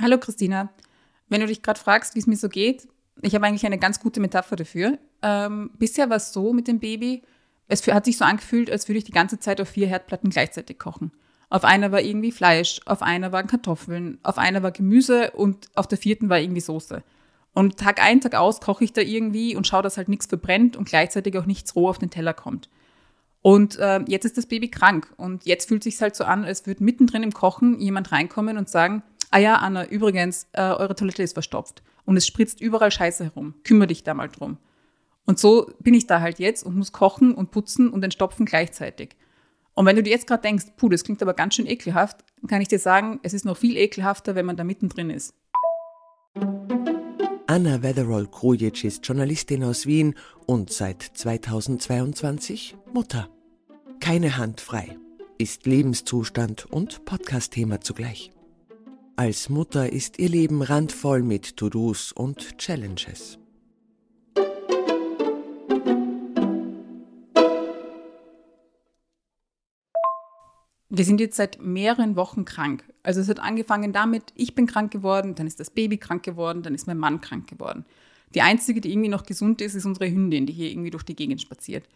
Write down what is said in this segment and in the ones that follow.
Hallo Christina. Wenn du dich gerade fragst, wie es mir so geht, ich habe eigentlich eine ganz gute Metapher dafür. Ähm, bisher war es so mit dem Baby, es hat sich so angefühlt, als würde ich die ganze Zeit auf vier Herdplatten gleichzeitig kochen. Auf einer war irgendwie Fleisch, auf einer waren Kartoffeln, auf einer war Gemüse und auf der vierten war irgendwie Soße. Und Tag ein, Tag aus koche ich da irgendwie und schaue, dass halt nichts verbrennt und gleichzeitig auch nichts roh auf den Teller kommt. Und äh, jetzt ist das Baby krank und jetzt fühlt sich halt so an, als würde mittendrin im Kochen jemand reinkommen und sagen, ah ja, Anna, übrigens, äh, eure Toilette ist verstopft und es spritzt überall Scheiße herum. Kümmere dich da mal drum. Und so bin ich da halt jetzt und muss kochen und putzen und entstopfen gleichzeitig. Und wenn du dir jetzt gerade denkst, puh, das klingt aber ganz schön ekelhaft, kann ich dir sagen, es ist noch viel ekelhafter, wenn man da mittendrin ist. Anna Wetherall-Krujic ist Journalistin aus Wien und seit 2022 Mutter. Keine Hand frei, ist Lebenszustand und Podcast-Thema zugleich. Als Mutter ist ihr Leben randvoll mit To-Dos und Challenges. Wir sind jetzt seit mehreren Wochen krank. Also es hat angefangen damit, ich bin krank geworden, dann ist das Baby krank geworden, dann ist mein Mann krank geworden. Die einzige, die irgendwie noch gesund ist, ist unsere Hündin, die hier irgendwie durch die Gegend spaziert.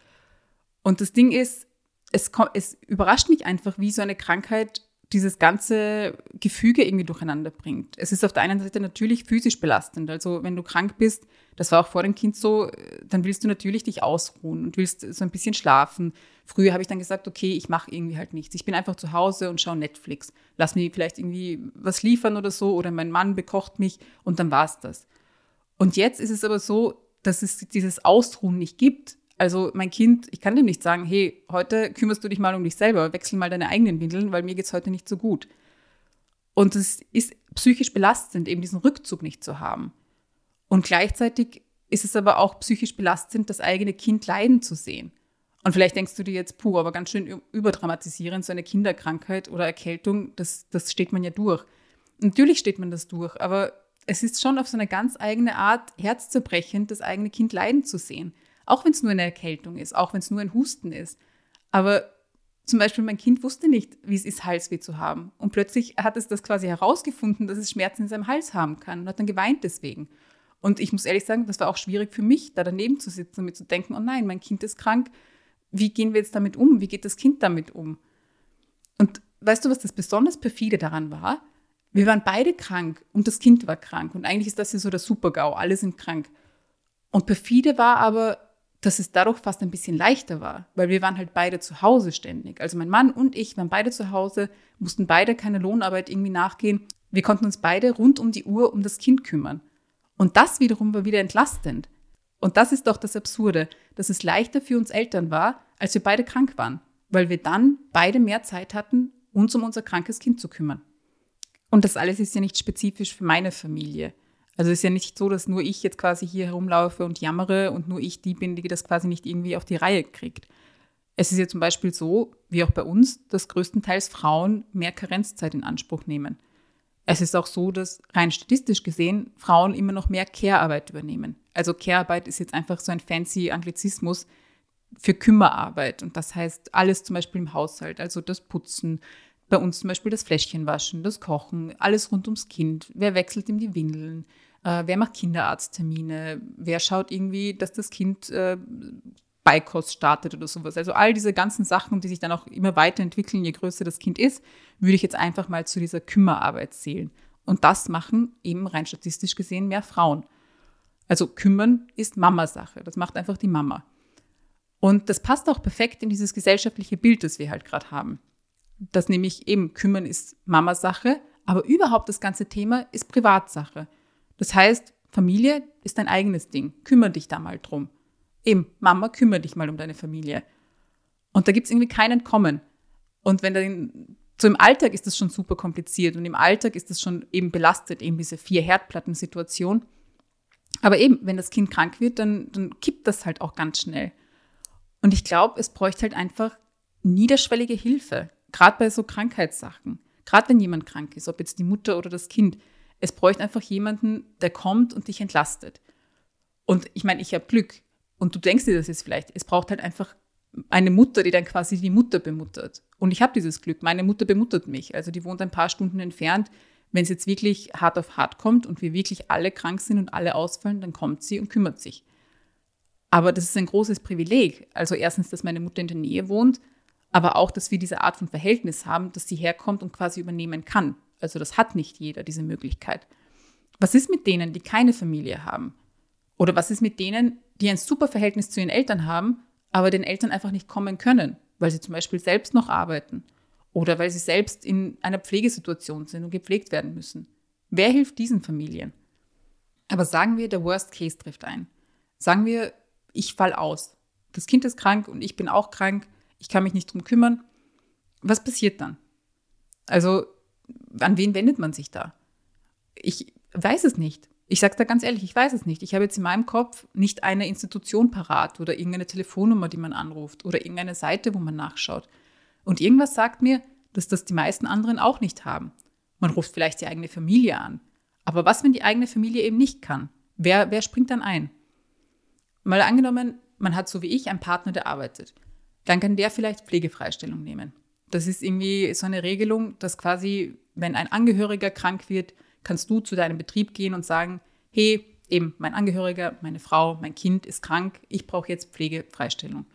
Und das Ding ist, es, es überrascht mich einfach, wie so eine Krankheit dieses ganze Gefüge irgendwie durcheinander bringt. Es ist auf der einen Seite natürlich physisch belastend. Also wenn du krank bist, das war auch vor dem Kind so, dann willst du natürlich dich ausruhen und willst so ein bisschen schlafen. Früher habe ich dann gesagt, okay, ich mache irgendwie halt nichts. Ich bin einfach zu Hause und schaue Netflix. Lass mir vielleicht irgendwie was liefern oder so oder mein Mann bekocht mich und dann war es das. Und jetzt ist es aber so, dass es dieses Ausruhen nicht gibt. Also mein Kind, ich kann dem nicht sagen, hey, heute kümmerst du dich mal um dich selber, wechsel mal deine eigenen Windeln, weil mir geht's heute nicht so gut. Und es ist psychisch belastend, eben diesen Rückzug nicht zu haben. Und gleichzeitig ist es aber auch psychisch belastend, das eigene Kind leiden zu sehen. Und vielleicht denkst du dir jetzt, puh, aber ganz schön überdramatisierend, so eine Kinderkrankheit oder Erkältung, das, das steht man ja durch. Natürlich steht man das durch, aber es ist schon auf so eine ganz eigene Art herzzerbrechend, das eigene Kind leiden zu sehen. Auch wenn es nur eine Erkältung ist, auch wenn es nur ein Husten ist. Aber zum Beispiel mein Kind wusste nicht, wie es ist, Halsweh zu haben. Und plötzlich hat es das quasi herausgefunden, dass es Schmerzen in seinem Hals haben kann und hat dann geweint deswegen. Und ich muss ehrlich sagen, das war auch schwierig für mich, da daneben zu sitzen und mir zu denken, oh nein, mein Kind ist krank. Wie gehen wir jetzt damit um? Wie geht das Kind damit um? Und weißt du, was das besonders perfide daran war? Wir waren beide krank und das Kind war krank. Und eigentlich ist das ja so der Super-GAU, alle sind krank. Und perfide war aber, dass es dadurch fast ein bisschen leichter war, weil wir waren halt beide zu Hause ständig. Also mein Mann und ich waren beide zu Hause, mussten beide keine Lohnarbeit irgendwie nachgehen. Wir konnten uns beide rund um die Uhr um das Kind kümmern. Und das wiederum war wieder entlastend. Und das ist doch das Absurde, dass es leichter für uns Eltern war, als wir beide krank waren, weil wir dann beide mehr Zeit hatten, uns um unser krankes Kind zu kümmern. Und das alles ist ja nicht spezifisch für meine Familie. Also es ist ja nicht so, dass nur ich jetzt quasi hier herumlaufe und jammere und nur ich die bin, die das quasi nicht irgendwie auf die Reihe kriegt. Es ist ja zum Beispiel so, wie auch bei uns, dass größtenteils Frauen mehr Karenzzeit in Anspruch nehmen. Es ist auch so, dass rein statistisch gesehen Frauen immer noch mehr Care-Arbeit übernehmen. Also Care-Arbeit ist jetzt einfach so ein fancy Anglizismus für Kümmerarbeit. Und das heißt alles zum Beispiel im Haushalt, also das Putzen, bei uns zum Beispiel das Fläschchen waschen, das Kochen, alles rund ums Kind. Wer wechselt ihm die Windeln? Äh, wer macht Kinderarzttermine? Wer schaut irgendwie, dass das Kind äh, Beikost startet oder sowas? Also all diese ganzen Sachen, die sich dann auch immer weiterentwickeln, je größer das Kind ist, würde ich jetzt einfach mal zu dieser Kümmerarbeit zählen. Und das machen eben rein statistisch gesehen mehr Frauen. Also kümmern ist Mamasache. Das macht einfach die Mama. Und das passt auch perfekt in dieses gesellschaftliche Bild, das wir halt gerade haben. Das nämlich eben kümmern ist Mamasache, aber überhaupt das ganze Thema ist Privatsache. Das heißt, Familie ist dein eigenes Ding. Kümmere dich da mal drum. Eben, Mama, kümmere dich mal um deine Familie. Und da gibt es irgendwie kein Entkommen. Und wenn dann, so im Alltag ist das schon super kompliziert und im Alltag ist das schon eben belastet, eben diese vier Herdplatten-Situation. Aber eben, wenn das Kind krank wird, dann, dann kippt das halt auch ganz schnell. Und ich glaube, es bräuchte halt einfach niederschwellige Hilfe, gerade bei so Krankheitssachen. Gerade wenn jemand krank ist, ob jetzt die Mutter oder das Kind. Es bräuchte einfach jemanden, der kommt und dich entlastet. Und ich meine, ich habe Glück. Und du denkst dir das jetzt vielleicht. Es braucht halt einfach eine Mutter, die dann quasi die Mutter bemuttert. Und ich habe dieses Glück. Meine Mutter bemuttert mich. Also die wohnt ein paar Stunden entfernt. wenn es jetzt wirklich hart auf hart kommt und wir wirklich alle krank sind und alle ausfallen, dann kommt sie und kümmert sich. Aber das ist ein großes Privileg. Also erstens, dass meine Mutter in der Nähe wohnt, aber auch, dass wir diese Art von Verhältnis haben, dass sie herkommt und quasi übernehmen kann. Also das hat nicht jeder, diese Möglichkeit. Was ist mit denen, die keine Familie haben? Oder was ist mit denen, die ein super Verhältnis zu ihren Eltern haben, aber den Eltern einfach nicht kommen können, weil sie zum Beispiel selbst noch arbeiten oder weil sie selbst in einer Pflegesituation sind und gepflegt werden müssen? Wer hilft diesen Familien? Aber sagen wir, der Worst Case trifft ein. Sagen wir, ich fall aus. Das Kind ist krank und ich bin auch krank. Ich kann mich nicht drum kümmern. Was passiert dann? Also, an wen wendet man sich da? Ich weiß es nicht. Ich sage da ganz ehrlich, ich weiß es nicht. Ich habe jetzt in meinem Kopf nicht eine Institution parat oder irgendeine Telefonnummer, die man anruft oder irgendeine Seite, wo man nachschaut. Und irgendwas sagt mir, dass das die meisten anderen auch nicht haben. Man ruft vielleicht die eigene Familie an. Aber was, wenn die eigene Familie eben nicht kann? Wer, wer springt dann ein? Mal angenommen, man hat so wie ich einen Partner, der arbeitet. Dann kann der vielleicht Pflegefreistellung nehmen. Das ist irgendwie so eine Regelung, dass quasi, wenn ein Angehöriger krank wird, kannst du zu deinem Betrieb gehen und sagen, hey, eben mein Angehöriger, meine Frau, mein Kind ist krank, ich brauche jetzt Pflegefreistellung.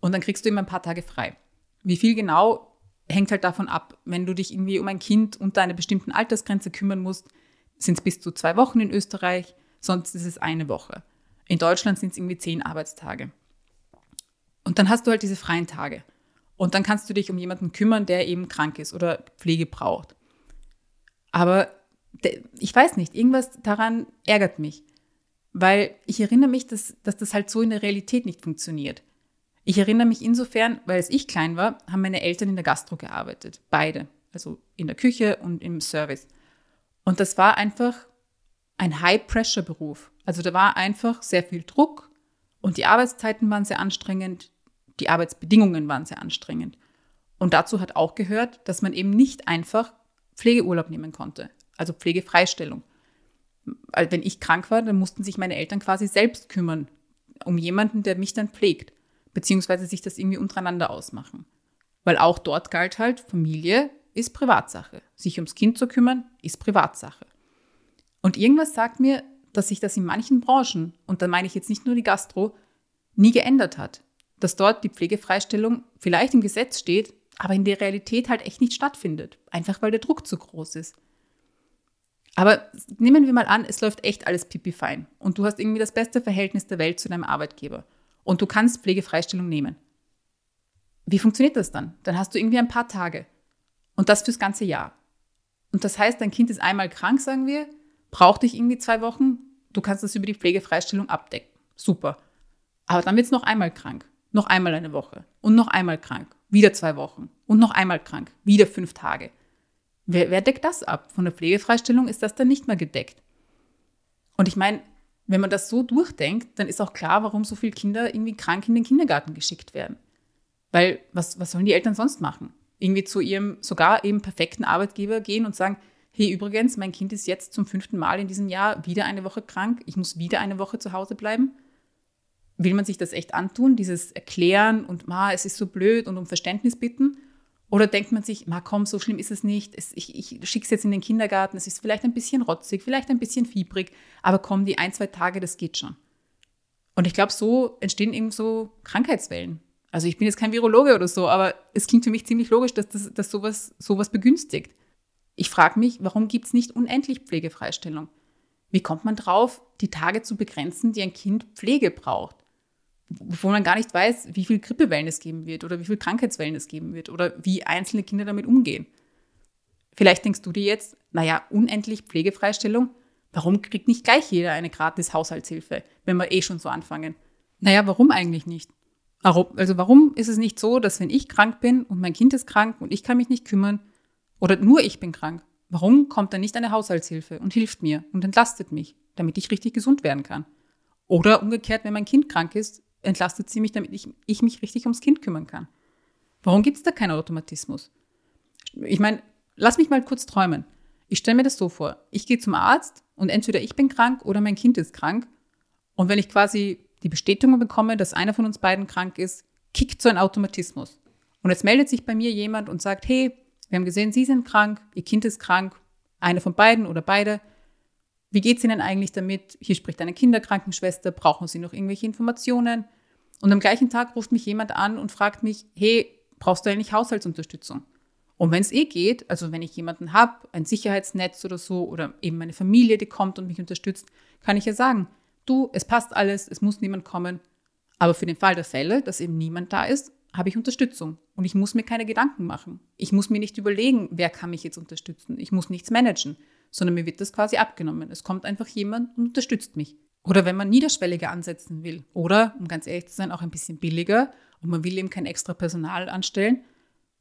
Und dann kriegst du immer ein paar Tage frei. Wie viel genau hängt halt davon ab. Wenn du dich irgendwie um ein Kind unter einer bestimmten Altersgrenze kümmern musst, sind es bis zu zwei Wochen in Österreich, sonst ist es eine Woche. In Deutschland sind es irgendwie zehn Arbeitstage. Und dann hast du halt diese freien Tage. Und dann kannst du dich um jemanden kümmern, der eben krank ist oder Pflege braucht. Aber ich weiß nicht, irgendwas daran ärgert mich. Weil ich erinnere mich, dass, dass das halt so in der Realität nicht funktioniert. Ich erinnere mich insofern, weil als ich klein war, haben meine Eltern in der Gastro gearbeitet. Beide. Also in der Küche und im Service. Und das war einfach ein High-Pressure-Beruf. Also da war einfach sehr viel Druck und die Arbeitszeiten waren sehr anstrengend, die Arbeitsbedingungen waren sehr anstrengend. Und dazu hat auch gehört, dass man eben nicht einfach Pflegeurlaub nehmen konnte, also Pflegefreistellung. Wenn ich krank war, dann mussten sich meine Eltern quasi selbst kümmern um jemanden, der mich dann pflegt, beziehungsweise sich das irgendwie untereinander ausmachen. Weil auch dort galt halt, Familie ist Privatsache. Sich ums Kind zu kümmern, ist Privatsache. Und irgendwas sagt mir, dass sich das in manchen Branchen, und da meine ich jetzt nicht nur die Gastro, nie geändert hat. Dass dort die Pflegefreistellung vielleicht im Gesetz steht, aber in der Realität halt echt nicht stattfindet. Einfach weil der Druck zu groß ist. Aber nehmen wir mal an, es läuft echt alles pipi fein und du hast irgendwie das beste Verhältnis der Welt zu deinem Arbeitgeber und du kannst Pflegefreistellung nehmen. Wie funktioniert das dann? Dann hast du irgendwie ein paar Tage und das fürs ganze Jahr. Und das heißt, dein Kind ist einmal krank, sagen wir, braucht dich irgendwie zwei Wochen, du kannst das über die Pflegefreistellung abdecken. Super. Aber dann wird es noch einmal krank, noch einmal eine Woche und noch einmal krank, wieder zwei Wochen und noch einmal krank, wieder fünf Tage. Wer, wer deckt das ab? Von der Pflegefreistellung ist das dann nicht mehr gedeckt. Und ich meine, wenn man das so durchdenkt, dann ist auch klar, warum so viele Kinder irgendwie krank in den Kindergarten geschickt werden. Weil was, was sollen die Eltern sonst machen? Irgendwie zu ihrem sogar eben perfekten Arbeitgeber gehen und sagen, hey, übrigens, mein Kind ist jetzt zum fünften Mal in diesem Jahr wieder eine Woche krank, ich muss wieder eine Woche zu Hause bleiben. Will man sich das echt antun, dieses Erklären und, ma, es ist so blöd und um Verständnis bitten? Oder denkt man sich, ma komm, so schlimm ist es nicht, es, ich, ich schicke es jetzt in den Kindergarten, es ist vielleicht ein bisschen rotzig, vielleicht ein bisschen fiebrig, aber komm, die ein, zwei Tage, das geht schon. Und ich glaube, so entstehen eben so Krankheitswellen. Also ich bin jetzt kein Virologe oder so, aber es klingt für mich ziemlich logisch, dass das dass sowas, sowas begünstigt. Ich frage mich, warum gibt es nicht unendlich Pflegefreistellung? Wie kommt man drauf, die Tage zu begrenzen, die ein Kind Pflege braucht? Wo man gar nicht weiß, wie viel Grippewellen es geben wird oder wie viel Krankheitswellen es geben wird oder wie einzelne Kinder damit umgehen. Vielleicht denkst du dir jetzt, naja, unendlich Pflegefreistellung, warum kriegt nicht gleich jeder eine gratis Haushaltshilfe, wenn wir eh schon so anfangen? Naja, warum eigentlich nicht? Also warum ist es nicht so, dass wenn ich krank bin und mein Kind ist krank und ich kann mich nicht kümmern, oder nur ich bin krank. Warum kommt dann nicht eine Haushaltshilfe und hilft mir und entlastet mich, damit ich richtig gesund werden kann? Oder umgekehrt, wenn mein Kind krank ist, entlastet sie mich, damit ich, ich mich richtig ums Kind kümmern kann. Warum gibt es da keinen Automatismus? Ich meine, lass mich mal kurz träumen. Ich stelle mir das so vor. Ich gehe zum Arzt und entweder ich bin krank oder mein Kind ist krank. Und wenn ich quasi die Bestätigung bekomme, dass einer von uns beiden krank ist, kickt so ein Automatismus. Und jetzt meldet sich bei mir jemand und sagt, hey, wir haben gesehen, Sie sind krank, Ihr Kind ist krank. Eine von beiden oder beide. Wie geht es Ihnen eigentlich damit? Hier spricht eine Kinderkrankenschwester. Brauchen Sie noch irgendwelche Informationen? Und am gleichen Tag ruft mich jemand an und fragt mich, hey, brauchst du eigentlich Haushaltsunterstützung? Und wenn es eh geht, also wenn ich jemanden habe, ein Sicherheitsnetz oder so, oder eben meine Familie, die kommt und mich unterstützt, kann ich ja sagen, du, es passt alles, es muss niemand kommen. Aber für den Fall der Fälle, dass eben niemand da ist, habe ich Unterstützung. Und ich muss mir keine Gedanken machen. Ich muss mir nicht überlegen, wer kann mich jetzt unterstützen. Ich muss nichts managen, sondern mir wird das quasi abgenommen. Es kommt einfach jemand und unterstützt mich. Oder wenn man niederschwelliger ansetzen will. Oder, um ganz ehrlich zu sein, auch ein bisschen billiger und man will eben kein extra Personal anstellen,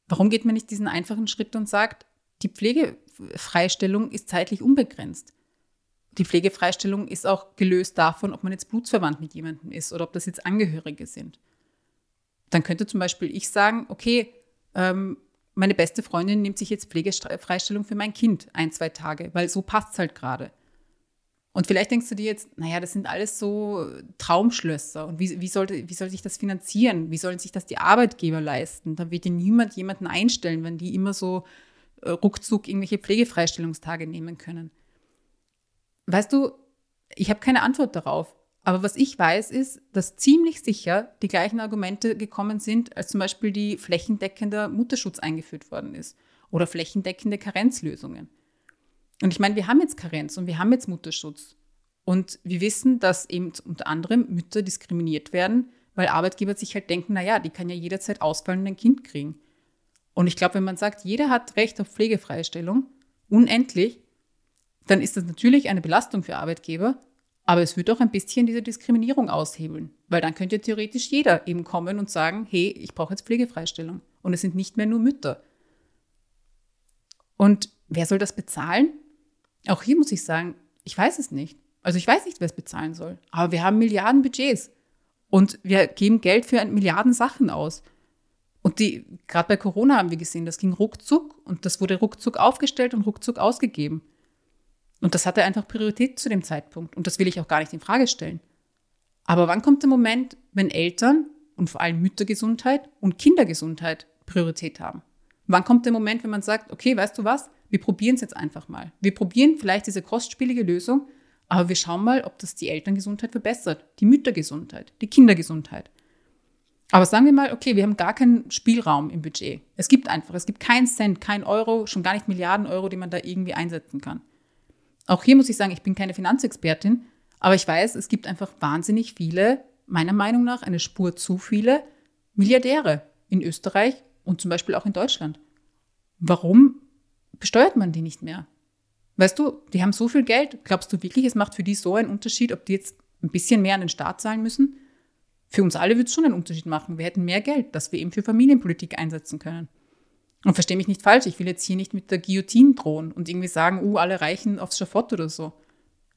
Warum geht man nicht diesen einfachen Schritt und sagt, die Pflegefreistellung ist zeitlich unbegrenzt? Die Pflegefreistellung ist auch gelöst davon, ob man jetzt blutsverwandt mit jemandem ist oder ob das jetzt Angehörige sind. Dann könnte zum Beispiel ich sagen, okay, ähm, meine beste Freundin nimmt sich jetzt Pflegefreistellung für mein Kind ein, zwei Tage, weil so passt es halt gerade. Und vielleicht denkst du dir jetzt, naja, das sind alles so Traumschlösser. Und wie, wie, sollte, wie soll sich das finanzieren? Wie sollen sich das die Arbeitgeber leisten? Da wird dir niemand jemanden einstellen, wenn die immer so äh, ruckzuck irgendwelche Pflegefreistellungstage nehmen können. Weißt du, ich habe keine Antwort darauf. Aber was ich weiß, ist, dass ziemlich sicher die gleichen Argumente gekommen sind, als zum Beispiel die flächendeckende Mutterschutz eingeführt worden ist oder flächendeckende Karenzlösungen. Und ich meine, wir haben jetzt Karenz und wir haben jetzt Mutterschutz. Und wir wissen, dass eben unter anderem Mütter diskriminiert werden, weil Arbeitgeber sich halt denken, naja, die kann ja jederzeit ausfallen und ein Kind kriegen. Und ich glaube, wenn man sagt, jeder hat Recht auf Pflegefreistellung, unendlich, dann ist das natürlich eine Belastung für Arbeitgeber, aber es wird auch ein bisschen diese Diskriminierung aushebeln, weil dann könnte theoretisch jeder eben kommen und sagen, hey, ich brauche jetzt Pflegefreistellung. Und es sind nicht mehr nur Mütter. Und wer soll das bezahlen? Auch hier muss ich sagen, ich weiß es nicht. Also ich weiß nicht, wer es bezahlen soll. Aber wir haben Milliarden Budgets. Und wir geben Geld für Milliarden Sachen aus. Und die, gerade bei Corona haben wir gesehen, das ging ruckzuck und das wurde ruckzuck aufgestellt und ruckzuck ausgegeben. Und das hatte einfach Priorität zu dem Zeitpunkt. Und das will ich auch gar nicht in Frage stellen. Aber wann kommt der Moment, wenn Eltern und vor allem Müttergesundheit und Kindergesundheit Priorität haben? Wann kommt der Moment, wenn man sagt, okay, weißt du was? Wir probieren es jetzt einfach mal. Wir probieren vielleicht diese kostspielige Lösung, aber wir schauen mal, ob das die Elterngesundheit verbessert, die Müttergesundheit, die Kindergesundheit. Aber sagen wir mal, okay, wir haben gar keinen Spielraum im Budget. Es gibt einfach, es gibt keinen Cent, kein Euro, schon gar nicht Milliarden Euro, die man da irgendwie einsetzen kann. Auch hier muss ich sagen, ich bin keine Finanzexpertin, aber ich weiß, es gibt einfach wahnsinnig viele, meiner Meinung nach eine Spur zu viele Milliardäre in Österreich und zum Beispiel auch in Deutschland. Warum besteuert man die nicht mehr. Weißt du, die haben so viel Geld. Glaubst du wirklich, es macht für die so einen Unterschied, ob die jetzt ein bisschen mehr an den Staat zahlen müssen? Für uns alle wird es schon einen Unterschied machen. Wir hätten mehr Geld, das wir eben für Familienpolitik einsetzen können. Und verstehe mich nicht falsch, ich will jetzt hier nicht mit der Guillotine drohen und irgendwie sagen, uh, alle Reichen aufs Schafott oder so.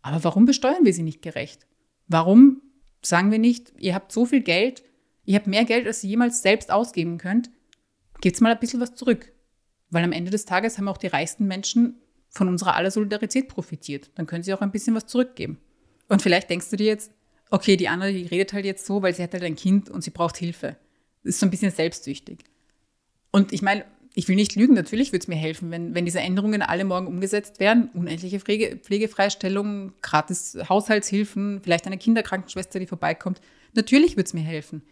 Aber warum besteuern wir sie nicht gerecht? Warum sagen wir nicht, ihr habt so viel Geld, ihr habt mehr Geld, als ihr jemals selbst ausgeben könnt, gebt mal ein bisschen was zurück. Weil am Ende des Tages haben auch die reichsten Menschen von unserer aller Solidarität profitiert. Dann können sie auch ein bisschen was zurückgeben. Und vielleicht denkst du dir jetzt, okay, die andere, die redet halt jetzt so, weil sie hat halt ein Kind und sie braucht Hilfe. Das ist so ein bisschen selbstsüchtig. Und ich meine, ich will nicht lügen, natürlich würde es mir helfen, wenn, wenn diese Änderungen alle morgen umgesetzt wären. Unendliche Pflege, Pflegefreistellung, gratis Haushaltshilfen, vielleicht eine Kinderkrankenschwester, die vorbeikommt. Natürlich würde es mir helfen.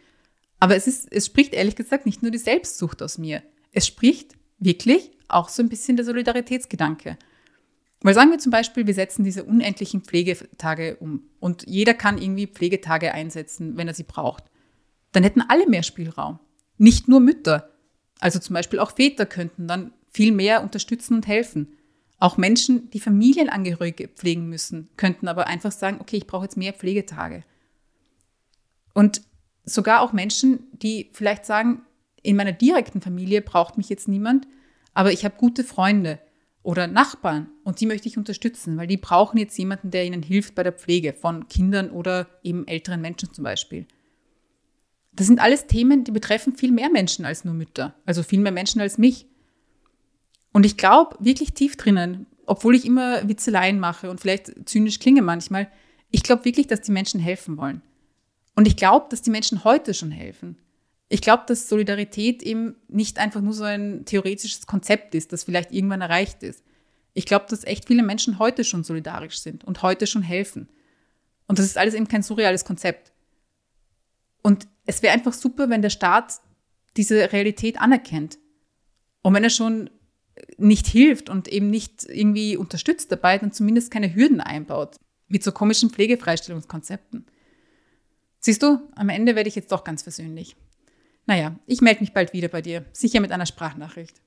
Aber es, ist, es spricht ehrlich gesagt nicht nur die Selbstsucht aus mir. Es spricht wirklich auch so ein bisschen der Solidaritätsgedanke. Weil sagen wir zum Beispiel, wir setzen diese unendlichen Pflegetage um und jeder kann irgendwie Pflegetage einsetzen, wenn er sie braucht. Dann hätten alle mehr Spielraum. Nicht nur Mütter. Also zum Beispiel auch Väter könnten dann viel mehr unterstützen und helfen. Auch Menschen, die Familienangehörige pflegen müssen, könnten aber einfach sagen, okay, ich brauche jetzt mehr Pflegetage. Und sogar auch Menschen, die vielleicht sagen, in meiner direkten Familie braucht mich jetzt niemand, aber ich habe gute Freunde oder Nachbarn und die möchte ich unterstützen, weil die brauchen jetzt jemanden, der ihnen hilft bei der Pflege von Kindern oder eben älteren Menschen zum Beispiel. Das sind alles Themen, die betreffen viel mehr Menschen als nur Mütter, also viel mehr Menschen als mich. Und ich glaube wirklich tief drinnen, obwohl ich immer Witzeleien mache und vielleicht zynisch klinge manchmal, ich glaube wirklich, dass die Menschen helfen wollen. Und ich glaube, dass die Menschen heute schon helfen. Ich glaube, dass Solidarität eben nicht einfach nur so ein theoretisches Konzept ist, das vielleicht irgendwann erreicht ist. Ich glaube, dass echt viele Menschen heute schon solidarisch sind und heute schon helfen. Und das ist alles eben kein surreales Konzept. Und es wäre einfach super, wenn der Staat diese Realität anerkennt. Und wenn er schon nicht hilft und eben nicht irgendwie unterstützt dabei, dann zumindest keine Hürden einbaut. Mit so komischen Pflegefreistellungskonzepten. Siehst du, am Ende werde ich jetzt doch ganz versöhnlich. Naja, ich melde mich bald wieder bei dir, sicher mit einer Sprachnachricht.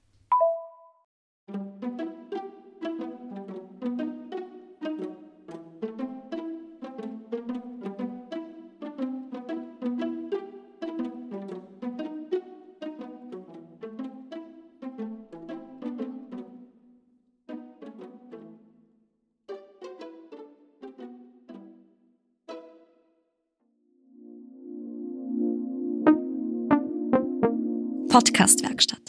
Podcastwerkstatt.